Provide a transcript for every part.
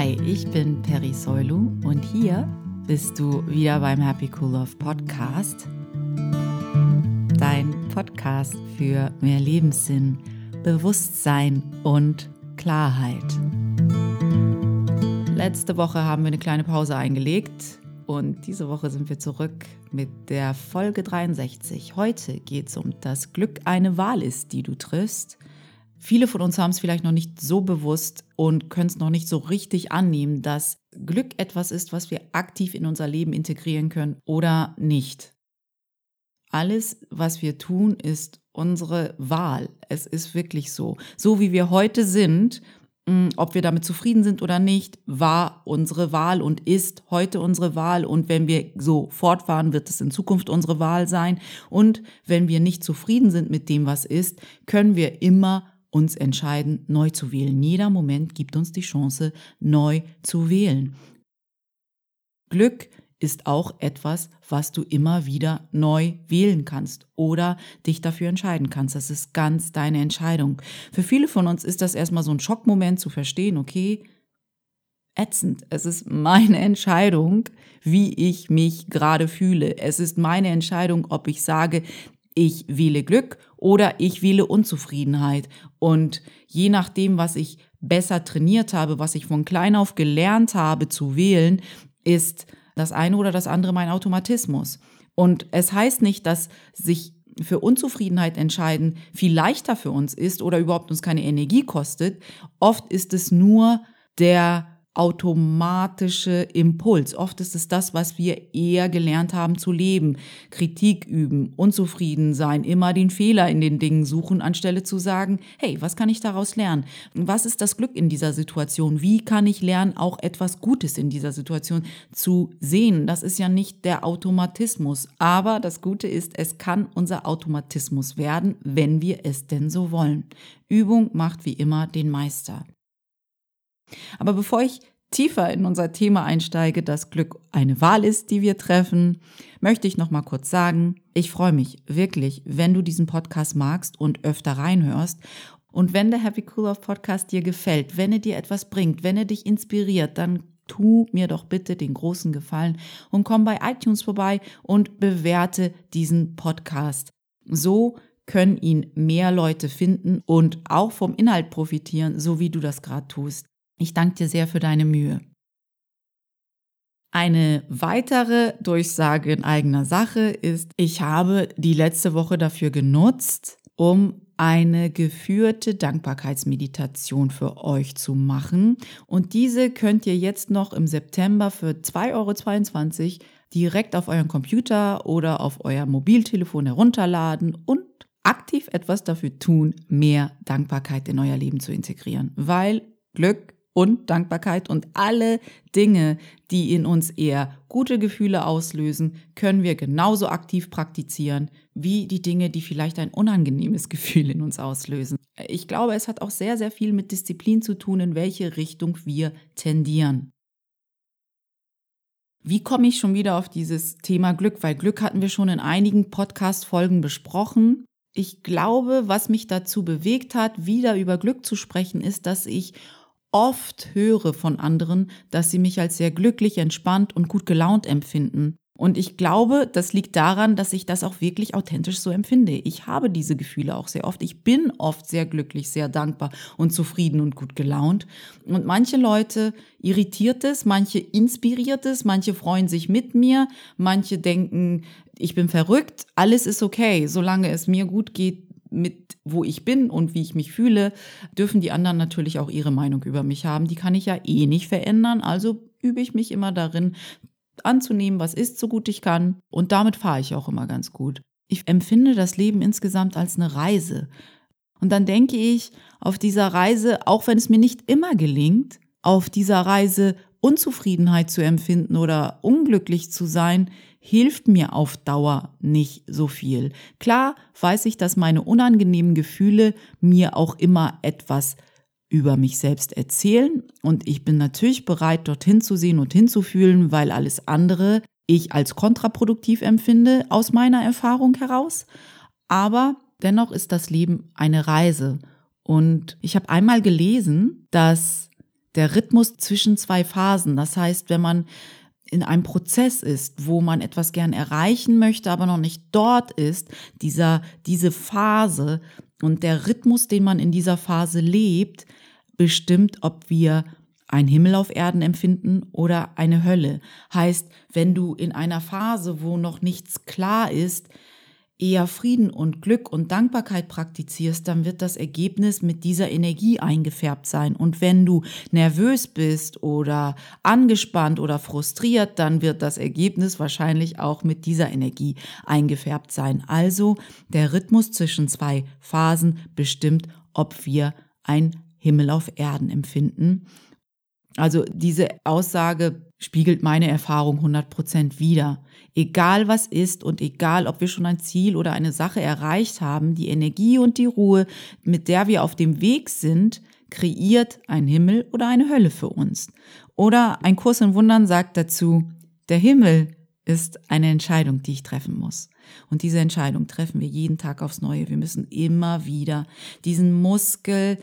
Hi, ich bin Peri Soilu und hier bist du wieder beim Happy Cool Love Podcast. Dein Podcast für mehr Lebenssinn, Bewusstsein und Klarheit. Letzte Woche haben wir eine kleine Pause eingelegt und diese Woche sind wir zurück mit der Folge 63. Heute geht es um das Glück eine Wahl ist, die du triffst Viele von uns haben es vielleicht noch nicht so bewusst und können es noch nicht so richtig annehmen, dass Glück etwas ist, was wir aktiv in unser Leben integrieren können oder nicht. Alles, was wir tun, ist unsere Wahl. Es ist wirklich so. So wie wir heute sind, hm, ob wir damit zufrieden sind oder nicht, war unsere Wahl und ist heute unsere Wahl. Und wenn wir so fortfahren, wird es in Zukunft unsere Wahl sein. Und wenn wir nicht zufrieden sind mit dem, was ist, können wir immer uns entscheiden, neu zu wählen. Jeder Moment gibt uns die Chance, neu zu wählen. Glück ist auch etwas, was du immer wieder neu wählen kannst oder dich dafür entscheiden kannst. Das ist ganz deine Entscheidung. Für viele von uns ist das erstmal so ein Schockmoment zu verstehen, okay, ätzend. Es ist meine Entscheidung, wie ich mich gerade fühle. Es ist meine Entscheidung, ob ich sage, ich wähle Glück oder ich wähle Unzufriedenheit. Und je nachdem, was ich besser trainiert habe, was ich von klein auf gelernt habe zu wählen, ist das eine oder das andere mein Automatismus. Und es heißt nicht, dass sich für Unzufriedenheit entscheiden viel leichter für uns ist oder überhaupt uns keine Energie kostet. Oft ist es nur der automatische Impuls. Oft ist es das, was wir eher gelernt haben zu leben. Kritik üben, unzufrieden sein, immer den Fehler in den Dingen suchen, anstelle zu sagen, hey, was kann ich daraus lernen? Was ist das Glück in dieser Situation? Wie kann ich lernen, auch etwas Gutes in dieser Situation zu sehen? Das ist ja nicht der Automatismus. Aber das Gute ist, es kann unser Automatismus werden, wenn wir es denn so wollen. Übung macht wie immer den Meister. Aber bevor ich tiefer in unser Thema einsteige, dass Glück eine Wahl ist, die wir treffen, möchte ich noch mal kurz sagen, ich freue mich wirklich, wenn du diesen Podcast magst und öfter reinhörst und wenn der Happy Cool Off Podcast dir gefällt, wenn er dir etwas bringt, wenn er dich inspiriert, dann tu mir doch bitte den großen Gefallen und komm bei iTunes vorbei und bewerte diesen Podcast. So können ihn mehr Leute finden und auch vom Inhalt profitieren, so wie du das gerade tust. Ich danke dir sehr für deine Mühe. Eine weitere Durchsage in eigener Sache ist, ich habe die letzte Woche dafür genutzt, um eine geführte Dankbarkeitsmeditation für euch zu machen. Und diese könnt ihr jetzt noch im September für 2,22 Euro direkt auf euren Computer oder auf euer Mobiltelefon herunterladen und aktiv etwas dafür tun, mehr Dankbarkeit in euer Leben zu integrieren. Weil Glück und Dankbarkeit und alle Dinge, die in uns eher gute Gefühle auslösen, können wir genauso aktiv praktizieren wie die Dinge, die vielleicht ein unangenehmes Gefühl in uns auslösen. Ich glaube, es hat auch sehr, sehr viel mit Disziplin zu tun, in welche Richtung wir tendieren. Wie komme ich schon wieder auf dieses Thema Glück? Weil Glück hatten wir schon in einigen Podcast-Folgen besprochen. Ich glaube, was mich dazu bewegt hat, wieder über Glück zu sprechen, ist, dass ich oft höre von anderen, dass sie mich als sehr glücklich, entspannt und gut gelaunt empfinden. Und ich glaube, das liegt daran, dass ich das auch wirklich authentisch so empfinde. Ich habe diese Gefühle auch sehr oft. Ich bin oft sehr glücklich, sehr dankbar und zufrieden und gut gelaunt. Und manche Leute irritiert es, manche inspiriert es, manche freuen sich mit mir, manche denken, ich bin verrückt. Alles ist okay, solange es mir gut geht, mit wo ich bin und wie ich mich fühle, dürfen die anderen natürlich auch ihre Meinung über mich haben. Die kann ich ja eh nicht verändern. Also übe ich mich immer darin, anzunehmen, was ist, so gut ich kann. Und damit fahre ich auch immer ganz gut. Ich empfinde das Leben insgesamt als eine Reise. Und dann denke ich, auf dieser Reise, auch wenn es mir nicht immer gelingt, auf dieser Reise Unzufriedenheit zu empfinden oder unglücklich zu sein, hilft mir auf Dauer nicht so viel. Klar weiß ich, dass meine unangenehmen Gefühle mir auch immer etwas über mich selbst erzählen und ich bin natürlich bereit, dorthin zu sehen und hinzufühlen, weil alles andere ich als kontraproduktiv empfinde aus meiner Erfahrung heraus. Aber dennoch ist das Leben eine Reise. Und ich habe einmal gelesen, dass der Rhythmus zwischen zwei Phasen. Das heißt, wenn man in einem Prozess ist, wo man etwas gern erreichen möchte, aber noch nicht dort ist, dieser, diese Phase und der Rhythmus, den man in dieser Phase lebt, bestimmt, ob wir ein Himmel auf Erden empfinden oder eine Hölle. Heißt, wenn du in einer Phase, wo noch nichts klar ist, eher Frieden und Glück und Dankbarkeit praktizierst, dann wird das Ergebnis mit dieser Energie eingefärbt sein. Und wenn du nervös bist oder angespannt oder frustriert, dann wird das Ergebnis wahrscheinlich auch mit dieser Energie eingefärbt sein. Also der Rhythmus zwischen zwei Phasen bestimmt, ob wir ein Himmel auf Erden empfinden. Also diese Aussage spiegelt meine Erfahrung 100 Prozent wider. Egal was ist und egal, ob wir schon ein Ziel oder eine Sache erreicht haben, die Energie und die Ruhe, mit der wir auf dem Weg sind, kreiert ein Himmel oder eine Hölle für uns. Oder ein Kurs in Wundern sagt dazu, der Himmel ist eine Entscheidung, die ich treffen muss. Und diese Entscheidung treffen wir jeden Tag aufs Neue. Wir müssen immer wieder diesen Muskel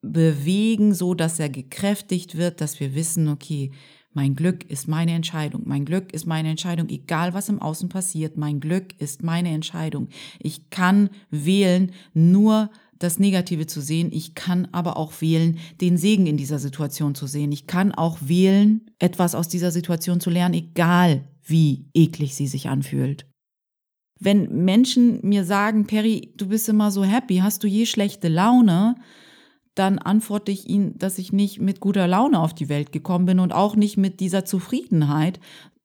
bewegen, so dass er gekräftigt wird, dass wir wissen, okay, mein Glück ist meine Entscheidung. Mein Glück ist meine Entscheidung, egal was im Außen passiert. Mein Glück ist meine Entscheidung. Ich kann wählen, nur das Negative zu sehen. Ich kann aber auch wählen, den Segen in dieser Situation zu sehen. Ich kann auch wählen, etwas aus dieser Situation zu lernen, egal wie eklig sie sich anfühlt. Wenn Menschen mir sagen, Perry, du bist immer so happy, hast du je schlechte Laune? Dann antworte ich ihnen, dass ich nicht mit guter Laune auf die Welt gekommen bin und auch nicht mit dieser Zufriedenheit.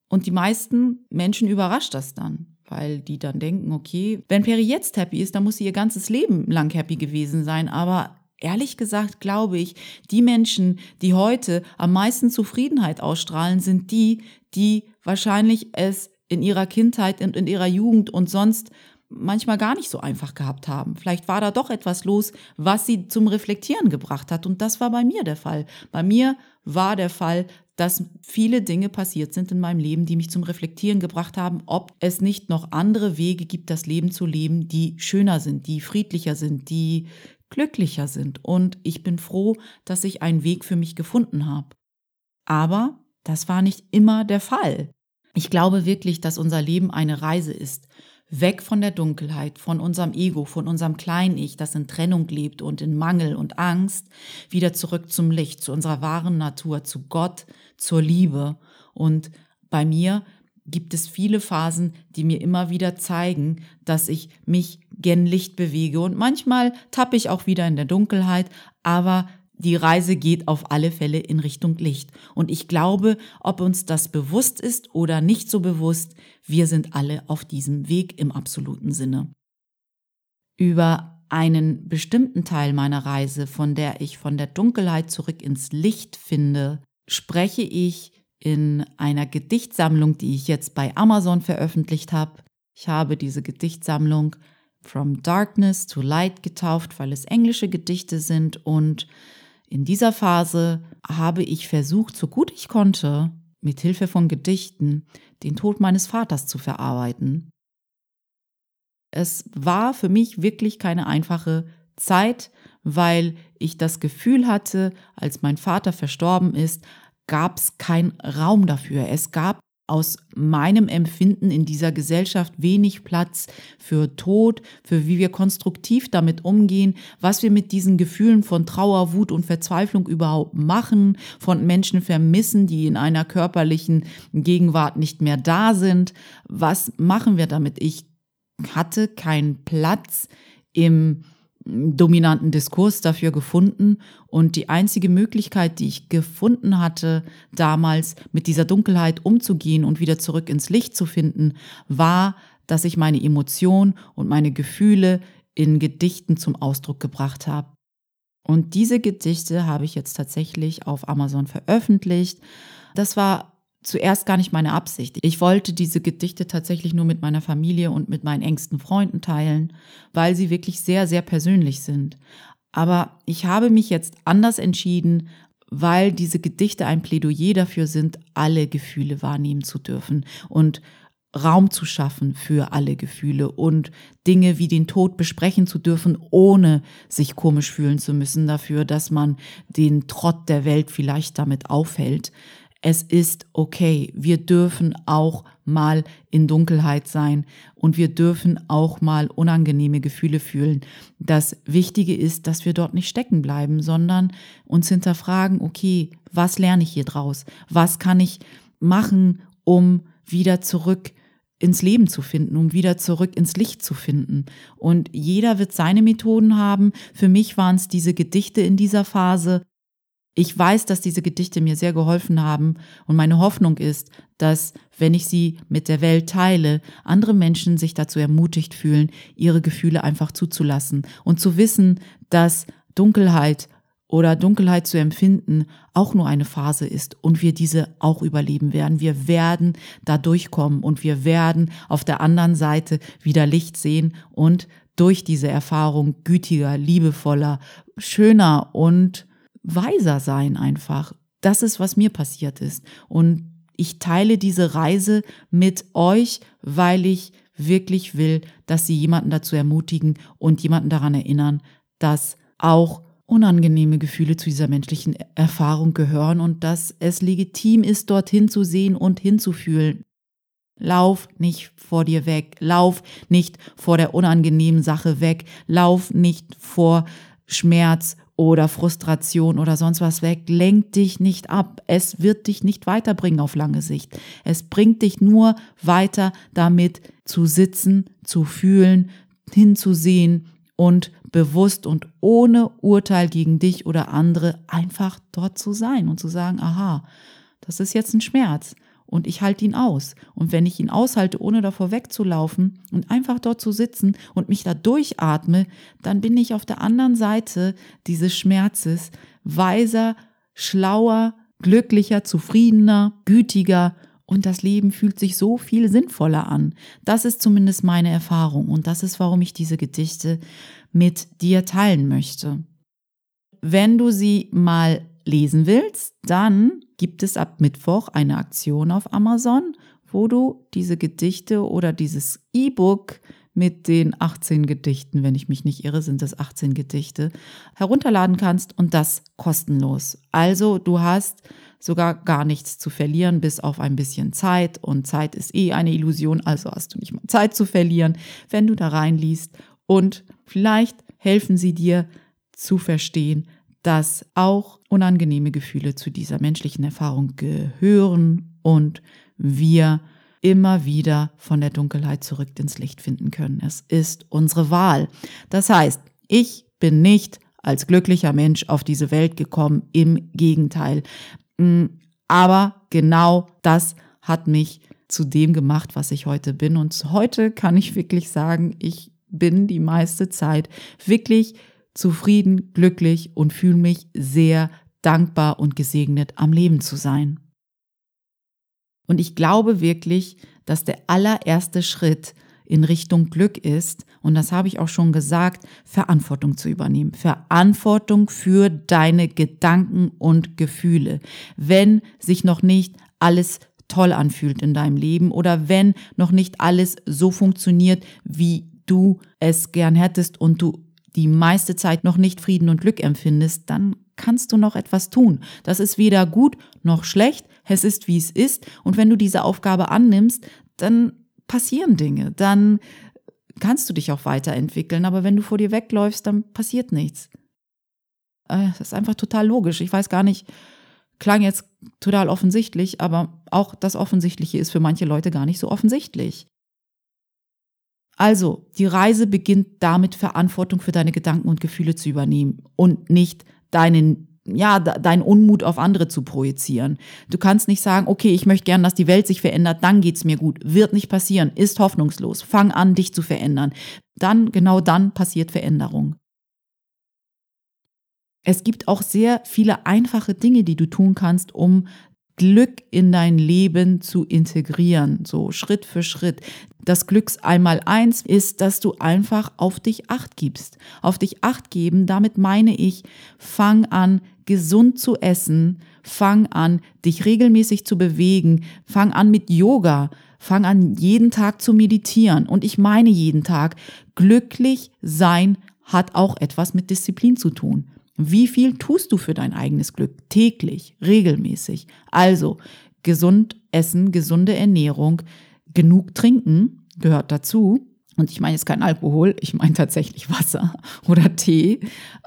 Und die meisten Menschen überrascht das dann, weil die dann denken, okay, wenn Peri jetzt happy ist, dann muss sie ihr ganzes Leben lang happy gewesen sein. Aber ehrlich gesagt glaube ich, die Menschen, die heute am meisten Zufriedenheit ausstrahlen, sind die, die wahrscheinlich es in ihrer Kindheit und in ihrer Jugend und sonst manchmal gar nicht so einfach gehabt haben. Vielleicht war da doch etwas los, was sie zum Reflektieren gebracht hat. Und das war bei mir der Fall. Bei mir war der Fall, dass viele Dinge passiert sind in meinem Leben, die mich zum Reflektieren gebracht haben, ob es nicht noch andere Wege gibt, das Leben zu leben, die schöner sind, die friedlicher sind, die glücklicher sind. Und ich bin froh, dass ich einen Weg für mich gefunden habe. Aber das war nicht immer der Fall. Ich glaube wirklich, dass unser Leben eine Reise ist weg von der Dunkelheit, von unserem Ego, von unserem Klein-Ich, das in Trennung lebt und in Mangel und Angst, wieder zurück zum Licht, zu unserer wahren Natur, zu Gott, zur Liebe. Und bei mir gibt es viele Phasen, die mir immer wieder zeigen, dass ich mich gen Licht bewege. Und manchmal tappe ich auch wieder in der Dunkelheit, aber die Reise geht auf alle Fälle in Richtung Licht. Und ich glaube, ob uns das bewusst ist oder nicht so bewusst, wir sind alle auf diesem Weg im absoluten Sinne. Über einen bestimmten Teil meiner Reise, von der ich von der Dunkelheit zurück ins Licht finde, spreche ich in einer Gedichtsammlung, die ich jetzt bei Amazon veröffentlicht habe. Ich habe diese Gedichtsammlung From Darkness to Light getauft, weil es englische Gedichte sind und in dieser Phase habe ich versucht, so gut ich konnte, mit Hilfe von Gedichten den Tod meines Vaters zu verarbeiten. Es war für mich wirklich keine einfache Zeit, weil ich das Gefühl hatte, als mein Vater verstorben ist, gab es keinen Raum dafür. Es gab aus meinem Empfinden in dieser Gesellschaft wenig Platz für Tod, für wie wir konstruktiv damit umgehen, was wir mit diesen Gefühlen von Trauer, Wut und Verzweiflung überhaupt machen, von Menschen vermissen, die in einer körperlichen Gegenwart nicht mehr da sind. Was machen wir damit? Ich hatte keinen Platz im dominanten Diskurs dafür gefunden. Und die einzige Möglichkeit, die ich gefunden hatte, damals mit dieser Dunkelheit umzugehen und wieder zurück ins Licht zu finden, war, dass ich meine Emotionen und meine Gefühle in Gedichten zum Ausdruck gebracht habe. Und diese Gedichte habe ich jetzt tatsächlich auf Amazon veröffentlicht. Das war zuerst gar nicht meine Absicht. Ich wollte diese Gedichte tatsächlich nur mit meiner Familie und mit meinen engsten Freunden teilen, weil sie wirklich sehr, sehr persönlich sind. Aber ich habe mich jetzt anders entschieden, weil diese Gedichte ein Plädoyer dafür sind, alle Gefühle wahrnehmen zu dürfen und Raum zu schaffen für alle Gefühle und Dinge wie den Tod besprechen zu dürfen, ohne sich komisch fühlen zu müssen dafür, dass man den Trott der Welt vielleicht damit aufhält. Es ist okay. Wir dürfen auch mal in Dunkelheit sein und wir dürfen auch mal unangenehme Gefühle fühlen. Das Wichtige ist, dass wir dort nicht stecken bleiben, sondern uns hinterfragen, okay, was lerne ich hier draus? Was kann ich machen, um wieder zurück ins Leben zu finden, um wieder zurück ins Licht zu finden. Und jeder wird seine Methoden haben. Für mich waren es diese Gedichte in dieser Phase. Ich weiß, dass diese Gedichte mir sehr geholfen haben und meine Hoffnung ist, dass, wenn ich sie mit der Welt teile, andere Menschen sich dazu ermutigt fühlen, ihre Gefühle einfach zuzulassen und zu wissen, dass Dunkelheit oder Dunkelheit zu empfinden auch nur eine Phase ist und wir diese auch überleben werden. Wir werden da durchkommen und wir werden auf der anderen Seite wieder Licht sehen und durch diese Erfahrung gütiger, liebevoller, schöner und weiser sein einfach. Das ist, was mir passiert ist. Und ich teile diese Reise mit euch, weil ich wirklich will, dass sie jemanden dazu ermutigen und jemanden daran erinnern, dass auch unangenehme Gefühle zu dieser menschlichen Erfahrung gehören und dass es legitim ist, dorthin zu sehen und hinzufühlen. Lauf nicht vor dir weg, lauf nicht vor der unangenehmen Sache weg, lauf nicht vor Schmerz oder Frustration oder sonst was weg. Lenk dich nicht ab. Es wird dich nicht weiterbringen auf lange Sicht. Es bringt dich nur weiter damit zu sitzen, zu fühlen, hinzusehen und bewusst und ohne Urteil gegen dich oder andere einfach dort zu sein und zu sagen, aha, das ist jetzt ein Schmerz und ich halte ihn aus. Und wenn ich ihn aushalte, ohne davor wegzulaufen und einfach dort zu sitzen und mich da durchatme, dann bin ich auf der anderen Seite dieses Schmerzes weiser, schlauer, glücklicher, zufriedener, gütiger und das Leben fühlt sich so viel sinnvoller an. Das ist zumindest meine Erfahrung und das ist, warum ich diese Gedichte mit dir teilen möchte. Wenn du sie mal lesen willst, dann gibt es ab Mittwoch eine Aktion auf Amazon, wo du diese Gedichte oder dieses E-Book mit den 18 Gedichten, wenn ich mich nicht irre, sind das 18 Gedichte, herunterladen kannst und das kostenlos. Also du hast sogar gar nichts zu verlieren, bis auf ein bisschen Zeit. Und Zeit ist eh eine Illusion, also hast du nicht mal Zeit zu verlieren, wenn du da reinliest. Und vielleicht helfen sie dir zu verstehen, dass auch unangenehme Gefühle zu dieser menschlichen Erfahrung gehören und wir immer wieder von der Dunkelheit zurück ins Licht finden können. Es ist unsere Wahl. Das heißt, ich bin nicht als glücklicher Mensch auf diese Welt gekommen, im Gegenteil. Mm, aber genau das hat mich zu dem gemacht, was ich heute bin. Und heute kann ich wirklich sagen, ich bin die meiste Zeit wirklich zufrieden, glücklich und fühle mich sehr dankbar und gesegnet am Leben zu sein. Und ich glaube wirklich, dass der allererste Schritt in Richtung Glück ist, und das habe ich auch schon gesagt, Verantwortung zu übernehmen. Verantwortung für deine Gedanken und Gefühle. Wenn sich noch nicht alles toll anfühlt in deinem Leben oder wenn noch nicht alles so funktioniert, wie du es gern hättest und du die meiste Zeit noch nicht Frieden und Glück empfindest, dann kannst du noch etwas tun. Das ist weder gut noch schlecht. Es ist, wie es ist. Und wenn du diese Aufgabe annimmst, dann passieren Dinge. Dann kannst du dich auch weiterentwickeln. Aber wenn du vor dir wegläufst, dann passiert nichts. Äh, das ist einfach total logisch. Ich weiß gar nicht, klang jetzt total offensichtlich, aber auch das Offensichtliche ist für manche Leute gar nicht so offensichtlich. Also, die Reise beginnt damit, Verantwortung für deine Gedanken und Gefühle zu übernehmen und nicht deinen ja, deinen Unmut auf andere zu projizieren. Du kannst nicht sagen, okay, ich möchte gern, dass die Welt sich verändert, dann geht's mir gut. Wird nicht passieren, ist hoffnungslos. Fang an, dich zu verändern. Dann, genau dann passiert Veränderung. Es gibt auch sehr viele einfache Dinge, die du tun kannst, um Glück in dein Leben zu integrieren, so Schritt für Schritt. Das Glücks einmal eins ist, dass du einfach auf dich acht gibst. Auf dich acht geben, damit meine ich, fang an, gesund zu essen, fang an, dich regelmäßig zu bewegen, fang an mit Yoga, fang an, jeden Tag zu meditieren. Und ich meine jeden Tag. Glücklich sein hat auch etwas mit Disziplin zu tun. Wie viel tust du für dein eigenes Glück? Täglich, regelmäßig. Also gesund essen, gesunde Ernährung, genug trinken gehört dazu. Und ich meine jetzt kein Alkohol, ich meine tatsächlich Wasser oder Tee.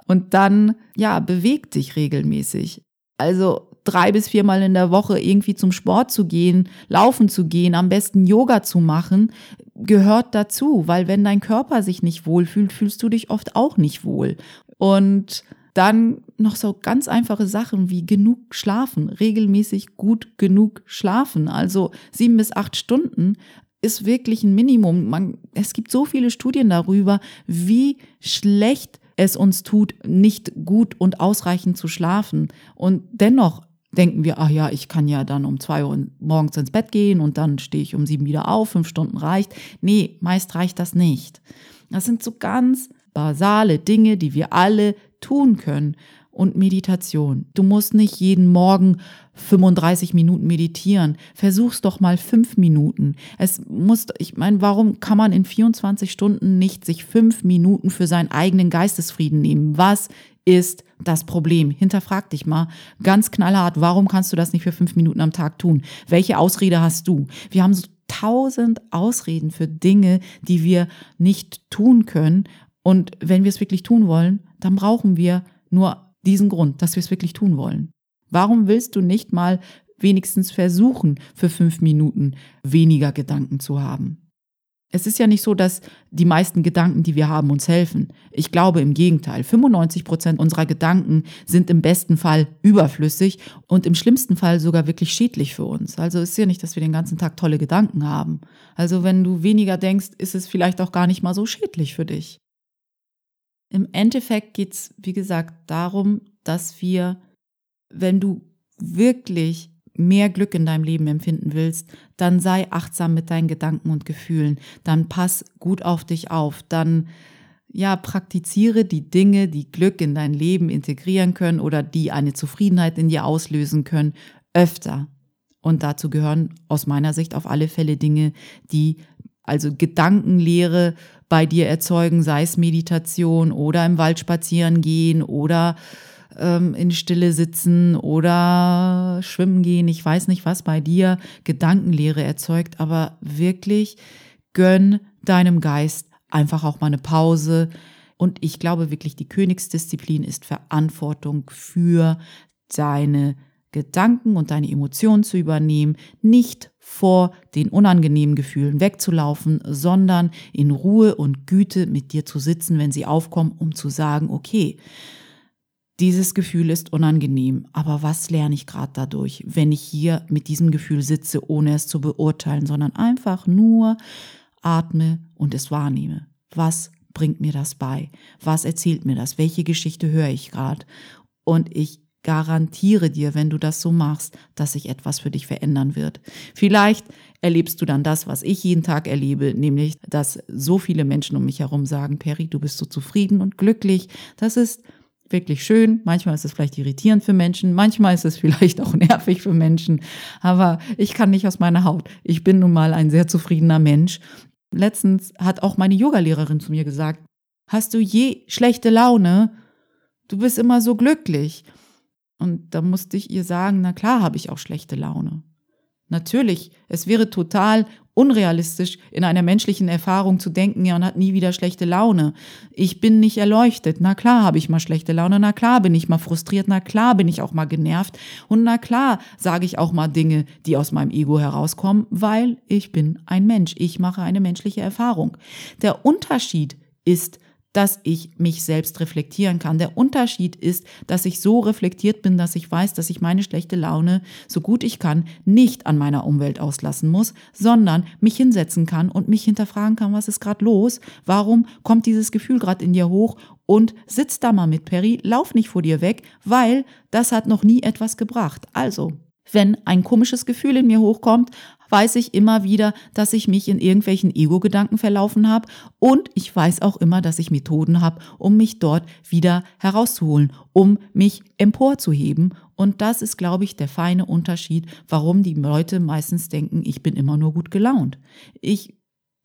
Und dann, ja, beweg dich regelmäßig. Also drei bis viermal in der Woche irgendwie zum Sport zu gehen, laufen zu gehen, am besten Yoga zu machen, gehört dazu, weil wenn dein Körper sich nicht wohlfühlt, fühlst du dich oft auch nicht wohl. Und dann noch so ganz einfache Sachen wie genug schlafen, regelmäßig gut genug schlafen. Also sieben bis acht Stunden ist wirklich ein Minimum. Man, es gibt so viele Studien darüber, wie schlecht es uns tut, nicht gut und ausreichend zu schlafen. Und dennoch denken wir, ach ja, ich kann ja dann um zwei Uhr morgens ins Bett gehen und dann stehe ich um sieben wieder auf, fünf Stunden reicht. Nee, meist reicht das nicht. Das sind so ganz basale Dinge, die wir alle tun können. Und Meditation. Du musst nicht jeden Morgen 35 Minuten meditieren. Versuch's doch mal fünf Minuten. Es muss, ich meine, warum kann man in 24 Stunden nicht sich fünf Minuten für seinen eigenen Geistesfrieden nehmen? Was ist das Problem? Hinterfrag dich mal ganz knallhart, warum kannst du das nicht für fünf Minuten am Tag tun? Welche Ausrede hast du? Wir haben so tausend Ausreden für Dinge, die wir nicht tun können. Und wenn wir es wirklich tun wollen, dann brauchen wir nur diesen Grund, dass wir es wirklich tun wollen. Warum willst du nicht mal wenigstens versuchen, für fünf Minuten weniger Gedanken zu haben? Es ist ja nicht so, dass die meisten Gedanken, die wir haben, uns helfen. Ich glaube im Gegenteil. 95 Prozent unserer Gedanken sind im besten Fall überflüssig und im schlimmsten Fall sogar wirklich schädlich für uns. Also ist ja nicht, dass wir den ganzen Tag tolle Gedanken haben. Also wenn du weniger denkst, ist es vielleicht auch gar nicht mal so schädlich für dich. Im Endeffekt geht es, wie gesagt, darum, dass wir, wenn du wirklich mehr Glück in deinem Leben empfinden willst, dann sei achtsam mit deinen Gedanken und Gefühlen, dann pass gut auf dich auf, dann ja, praktiziere die Dinge, die Glück in dein Leben integrieren können oder die eine Zufriedenheit in dir auslösen können, öfter. Und dazu gehören aus meiner Sicht auf alle Fälle Dinge, die also Gedankenlehre bei dir erzeugen, sei es Meditation oder im Wald spazieren gehen oder ähm, in Stille sitzen oder schwimmen gehen. Ich weiß nicht, was bei dir Gedankenlehre erzeugt, aber wirklich gönn deinem Geist einfach auch mal eine Pause. Und ich glaube wirklich, die Königsdisziplin ist Verantwortung für deine Gedanken und deine Emotionen zu übernehmen, nicht vor den unangenehmen Gefühlen wegzulaufen, sondern in Ruhe und Güte mit dir zu sitzen, wenn sie aufkommen, um zu sagen, okay, dieses Gefühl ist unangenehm, aber was lerne ich gerade dadurch, wenn ich hier mit diesem Gefühl sitze, ohne es zu beurteilen, sondern einfach nur atme und es wahrnehme. Was bringt mir das bei? Was erzählt mir das? Welche Geschichte höre ich gerade? Und ich garantiere dir, wenn du das so machst, dass sich etwas für dich verändern wird. Vielleicht erlebst du dann das, was ich jeden Tag erlebe, nämlich, dass so viele Menschen um mich herum sagen, Perry, du bist so zufrieden und glücklich. Das ist wirklich schön. Manchmal ist es vielleicht irritierend für Menschen, manchmal ist es vielleicht auch nervig für Menschen, aber ich kann nicht aus meiner Haut. Ich bin nun mal ein sehr zufriedener Mensch. Letztens hat auch meine Yogalehrerin zu mir gesagt, hast du je schlechte Laune? Du bist immer so glücklich. Und da musste ich ihr sagen, na klar habe ich auch schlechte Laune. Natürlich, es wäre total unrealistisch, in einer menschlichen Erfahrung zu denken, ja, und hat nie wieder schlechte Laune. Ich bin nicht erleuchtet. Na klar habe ich mal schlechte Laune. Na klar bin ich mal frustriert. Na klar bin ich auch mal genervt. Und na klar sage ich auch mal Dinge, die aus meinem Ego herauskommen, weil ich bin ein Mensch. Ich mache eine menschliche Erfahrung. Der Unterschied ist, dass ich mich selbst reflektieren kann. Der Unterschied ist, dass ich so reflektiert bin, dass ich weiß, dass ich meine schlechte Laune, so gut ich kann, nicht an meiner Umwelt auslassen muss, sondern mich hinsetzen kann und mich hinterfragen kann, was ist gerade los? Warum kommt dieses Gefühl gerade in dir hoch? Und sitz da mal mit, Perry, lauf nicht vor dir weg, weil das hat noch nie etwas gebracht. Also, Wenn ein komisches Gefühl in mir hochkommt, weiß ich immer wieder, dass ich mich in irgendwelchen Ego-Gedanken verlaufen habe und ich weiß auch immer, dass ich Methoden habe, um mich dort wieder herauszuholen, um mich emporzuheben. Und das ist, glaube ich, der feine Unterschied, warum die Leute meistens denken, ich bin immer nur gut gelaunt. Ich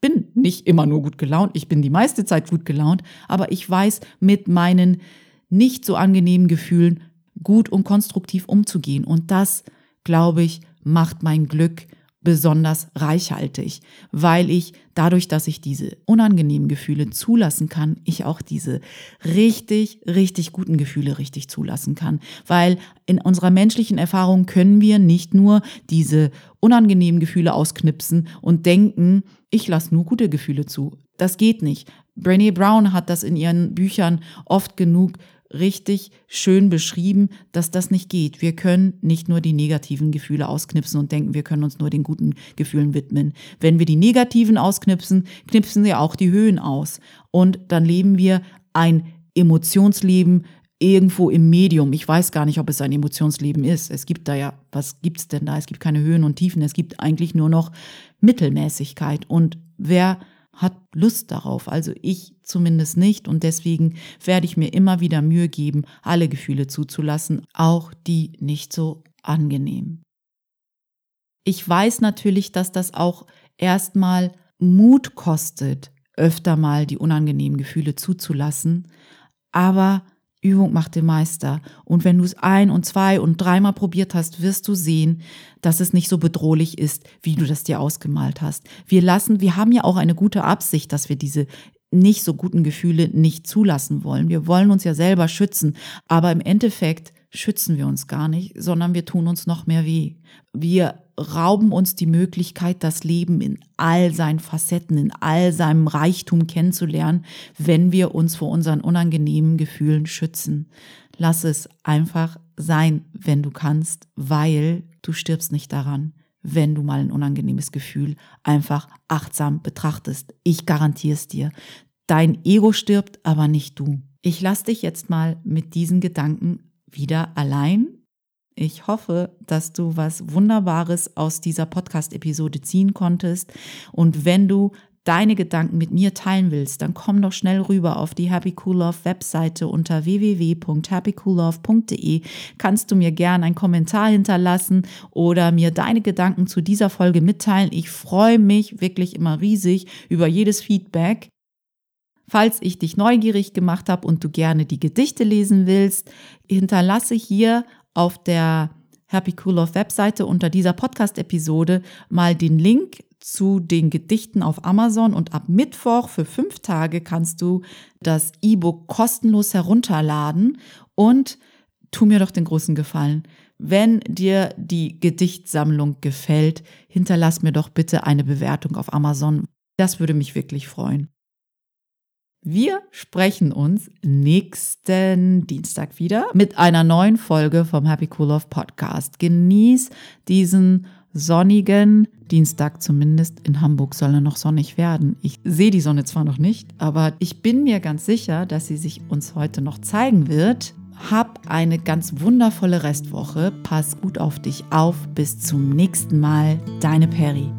bin nicht immer nur gut gelaunt, ich bin die meiste Zeit gut gelaunt, aber ich weiß mit meinen nicht so angenehmen Gefühlen gut und konstruktiv umzugehen. Und das, glaube ich, macht mein Glück besonders reichhaltig, weil ich dadurch, dass ich diese unangenehmen Gefühle zulassen kann, ich auch diese richtig, richtig guten Gefühle richtig zulassen kann. Weil in unserer menschlichen Erfahrung können wir nicht nur diese unangenehmen Gefühle ausknipsen und denken, ich lasse nur gute Gefühle zu. Das geht nicht. Brené Brown hat das in ihren Büchern oft genug richtig schön beschrieben, dass das nicht geht. Wir können nicht nur die negativen Gefühle ausknipsen und denken, wir können uns nur den guten Gefühlen widmen. Wenn wir die negativen ausknipsen, knipsen sie auch die Höhen aus. Und dann leben wir ein Emotionsleben irgendwo im Medium. Ich weiß gar nicht, ob es ein Emotionsleben ist. Es gibt da ja, was gibt's denn da? Es gibt keine Höhen und Tiefen. Es gibt eigentlich nur noch Mittelmäßigkeit. Und wer hat Lust darauf. Also ich zumindest nicht. Und deswegen werde ich mir immer wieder Mühe geben, alle Gefühle zuzulassen, auch die nicht so angenehm. Ich weiß natürlich, dass das auch erstmal Mut kostet, öfter mal die unangenehmen Gefühle zuzulassen. Aber Übung macht den Meister. Und wenn du es ein und zwei und dreimal probiert hast, wirst du sehen, dass es nicht so bedrohlich ist, wie du das dir ausgemalt hast. Wir lassen, wir haben ja auch eine gute Absicht, dass wir diese nicht so guten Gefühle nicht zulassen wollen. Wir wollen uns ja selber schützen. Aber im Endeffekt schützen wir uns gar nicht, sondern wir tun uns noch mehr weh. Wir rauben uns die Möglichkeit, das Leben in all seinen Facetten, in all seinem Reichtum kennenzulernen, wenn wir uns vor unseren unangenehmen Gefühlen schützen. Lass es einfach sein, wenn du kannst, weil du stirbst nicht daran, wenn du mal ein unangenehmes Gefühl einfach achtsam betrachtest. Ich garantiere es dir. Dein Ego stirbt, aber nicht du. Ich lasse dich jetzt mal mit diesen Gedanken wieder allein. Ich hoffe, dass du was Wunderbares aus dieser Podcast-Episode ziehen konntest. Und wenn du deine Gedanken mit mir teilen willst, dann komm doch schnell rüber auf die Happy Cool Love Webseite unter www.happycoollove.de. Kannst du mir gerne einen Kommentar hinterlassen oder mir deine Gedanken zu dieser Folge mitteilen. Ich freue mich wirklich immer riesig über jedes Feedback. Falls ich dich neugierig gemacht habe und du gerne die Gedichte lesen willst, hinterlasse hier auf der Happy Cool Love Webseite unter dieser Podcast-Episode mal den Link zu den Gedichten auf Amazon und ab Mittwoch für fünf Tage kannst du das E-Book kostenlos herunterladen und tu mir doch den großen Gefallen. Wenn dir die Gedichtsammlung gefällt, hinterlass mir doch bitte eine Bewertung auf Amazon. Das würde mich wirklich freuen. Wir sprechen uns nächsten Dienstag wieder mit einer neuen Folge vom Happy Cool Love Podcast. Genieß diesen sonnigen Dienstag zumindest. In Hamburg soll er noch sonnig werden. Ich sehe die Sonne zwar noch nicht, aber ich bin mir ganz sicher, dass sie sich uns heute noch zeigen wird. Hab eine ganz wundervolle Restwoche. Pass gut auf dich auf. Bis zum nächsten Mal. Deine Perry.